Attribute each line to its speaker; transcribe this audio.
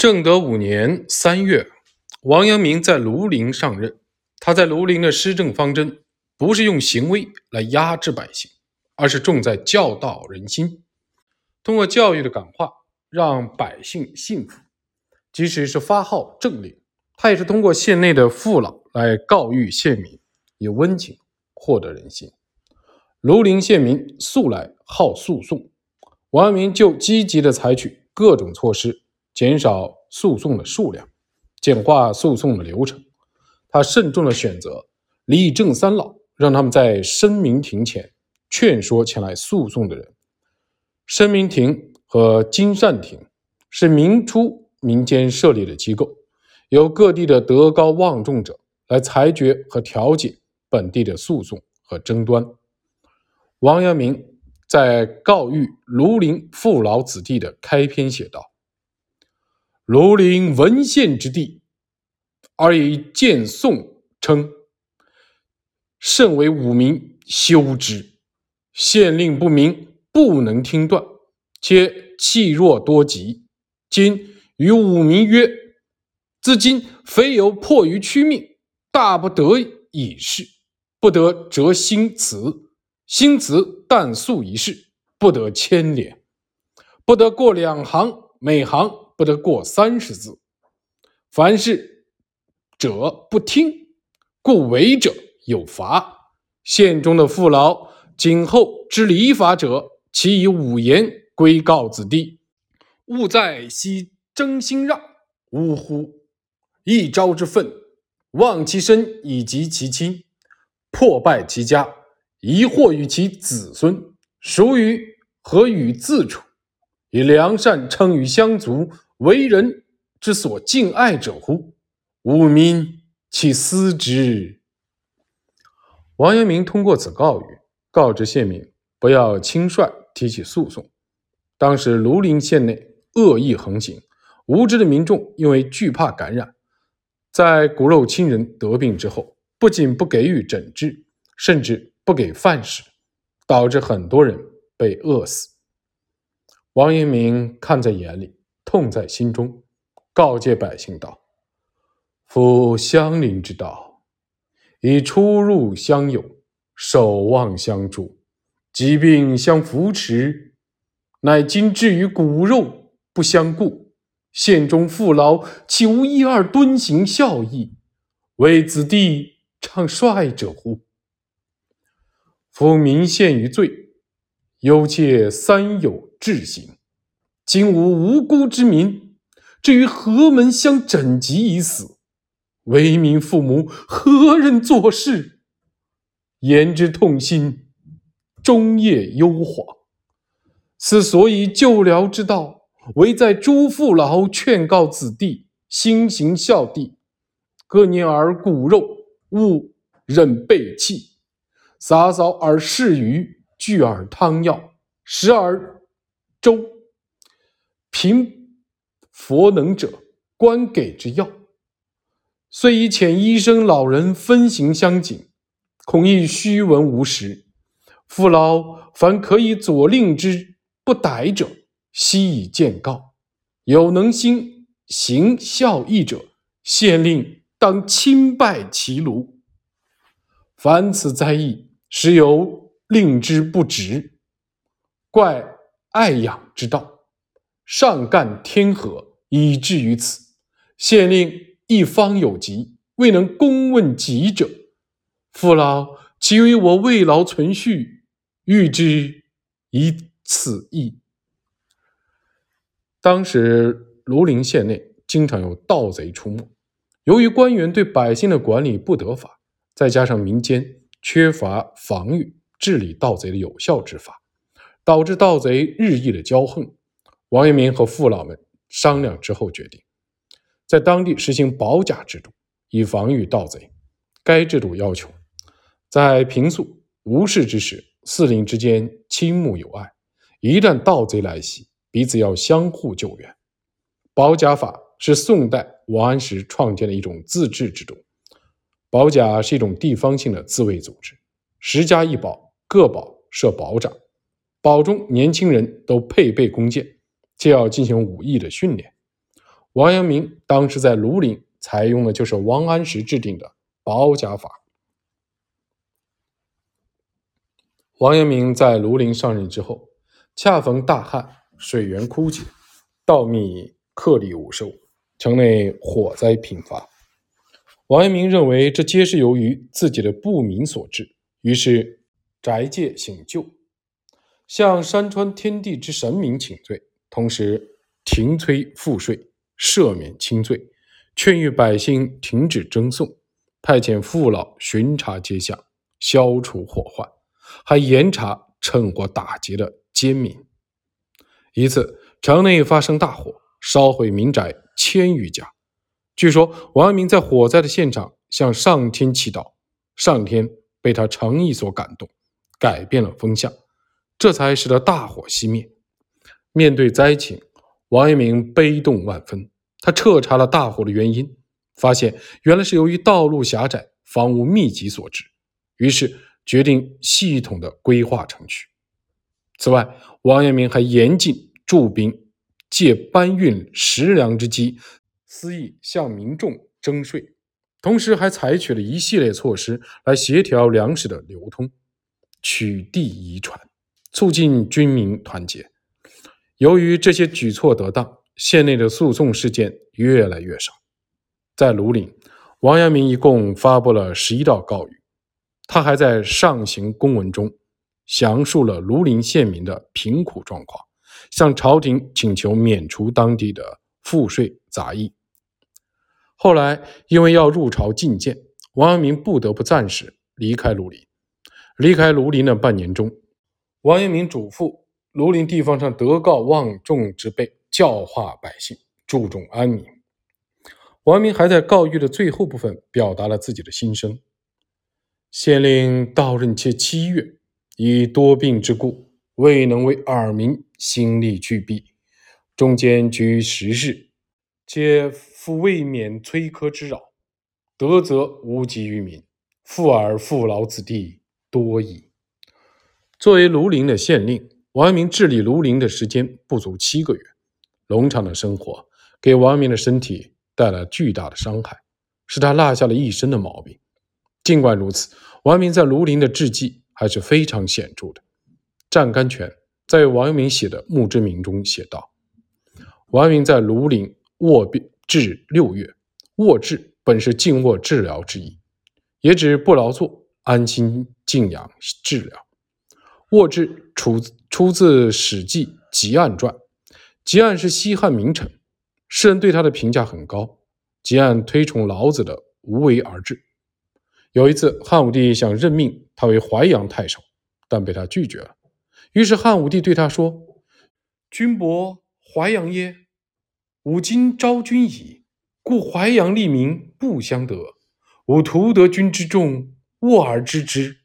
Speaker 1: 正德五年三月，王阳明在庐陵上任。他在庐陵的施政方针，不是用行威来压制百姓，而是重在教导人心，通过教育的感化，让百姓信服。即使是发号政令，他也是通过县内的父老来告谕县民，以温情获得人心。庐陵县民素来好诉讼，王阳明就积极的采取各种措施。减少诉讼的数量，简化诉讼的流程。他慎重的选择李正三老，让他们在申明庭前劝说前来诉讼的人。申明庭和金善庭是明初民间设立的机构，由各地的德高望重者来裁决和调解本地的诉讼和争端。王阳明在告谕庐陵父老子弟的开篇写道。庐陵文献之地，而以见宋称，甚为武民修之。县令不明，不能听断，且气弱多疾。今与武民曰：“自今非有迫于屈命，大不得已事，不得折新词。新词但素一事，不得牵连，不得过两行，每行。”不得过三十字，凡事者不听，故违者有罚。县中的父老今后知礼法者，其以五言归告子弟，勿在悉争心让。呜呼！一朝之愤，忘其身以及其亲，破败其家，疑祸于其子孙，孰与何与自处？以良善称于乡族。为人之所敬爱者乎？吾民岂思之？王阳明通过此告语，告知县民不要轻率提起诉讼。当时庐陵县内恶意横行，无知的民众因为惧怕感染，在骨肉亲人得病之后，不仅不给予诊治，甚至不给饭食，导致很多人被饿死。王阳明看在眼里。痛在心中，告诫百姓道：“夫乡邻之道，以出入相友，守望相助，疾病相扶持，乃今至于骨肉不相顾，县中父老岂无一二敦行孝义，为子弟唱率者乎？夫民陷于罪，忧切三有治行。”今无无辜之民，至于何门相枕疾已死？为民父母何人做事？言之痛心，终夜忧惶。此所以救辽之道，唯在诸父老劝告子弟，心行孝悌，各念而骨肉，勿忍背弃，洒扫而事余，具而汤药，食而粥。贫佛能者，官给之要。虽以遣医生老人分行相警，恐亦虚闻无实。父老凡可以左令之不逮者，悉以见告。有能心行孝义者，县令当亲拜其庐。凡此灾异，实有令之不直，怪爱养之道。上干天和，以至于此。县令一方有疾，未能公问疾者，父老岂为我未劳存续，欲之以此意。当时庐陵县内经常有盗贼出没，由于官员对百姓的管理不得法，再加上民间缺乏防御治理盗贼的有效之法，导致盗贼日益的骄横。王阳明和父老们商量之后，决定在当地实行保甲制度，以防御盗贼。该制度要求，在平素无事之时，四邻之间亲睦友爱；一旦盗贼来袭，彼此要相互救援。保甲法是宋代王安石创建的一种自治制度。保甲是一种地方性的自卫组织，十家一保，各保设保长，保中年轻人都配备弓箭。就要进行武艺的训练。王阳明当时在庐陵采用的就是王安石制定的保甲法。王阳明在庐陵上任之后，恰逢大旱，水源枯竭，稻米颗粒无收，城内火灾频发。王阳明认为这皆是由于自己的不明所致，于是宅戒醒救，向山川天地之神明请罪，同时停催赋税。赦免轻罪，劝谕百姓停止争讼，派遣父老巡查街巷，消除祸患，还严查趁火打劫的奸民。一次，城内发生大火，烧毁民宅千余家。据说王阳明在火灾的现场向上天祈祷，上天被他诚意所感动，改变了风向，这才使得大火熄灭。面对灾情。王阳明悲痛万分，他彻查了大火的原因，发现原来是由于道路狭窄、房屋密集所致，于是决定系统的规划城区。此外，王阳明还严禁驻兵，借搬运食粮之机，私意向民众征税，同时还采取了一系列措施来协调粮食的流通，取缔遗传，促进军民团结。由于这些举措得当，县内的诉讼事件越来越少。在庐陵，王阳明一共发布了十一道告谕。他还在上行公文中详述了庐陵县民的贫苦状况，向朝廷请求免除当地的赋税杂役。后来，因为要入朝觐见，王阳明不得不暂时离开庐陵。离开庐陵的半年中，王阳明嘱咐。庐陵地方上德高望重之辈教化百姓，注重安宁。王明还在告谕的最后部分表达了自己的心声：县令到任且七月，以多病之故，未能为耳民心力俱弊。中间居十日，且复未免催苛之扰，德则无及于民，富而富劳子弟多矣。作为庐陵的县令。王阳明治理庐陵的时间不足七个月，农场的生活给王阳明的身体带来巨大的伤害，使他落下了一身的毛病。尽管如此，王阳明在庐陵的事迹还是非常显著的。湛甘泉在王阳明写的《墓志铭》中写道：“王阳明在庐陵卧病至六月，卧治本是静卧治疗之意，也指不劳作，安心静养治疗。卧治出。”出自《史记·吉案传》，吉案是西汉名臣，世人对他的评价很高。吉案推崇老子的“无为而治”。有一次，汉武帝想任命他为淮阳太守，但被他拒绝了。于是汉武帝对他说：“君伯淮阳耶？吾今昭君矣，故淮阳利民不相得。吾图得君之重，卧而知之，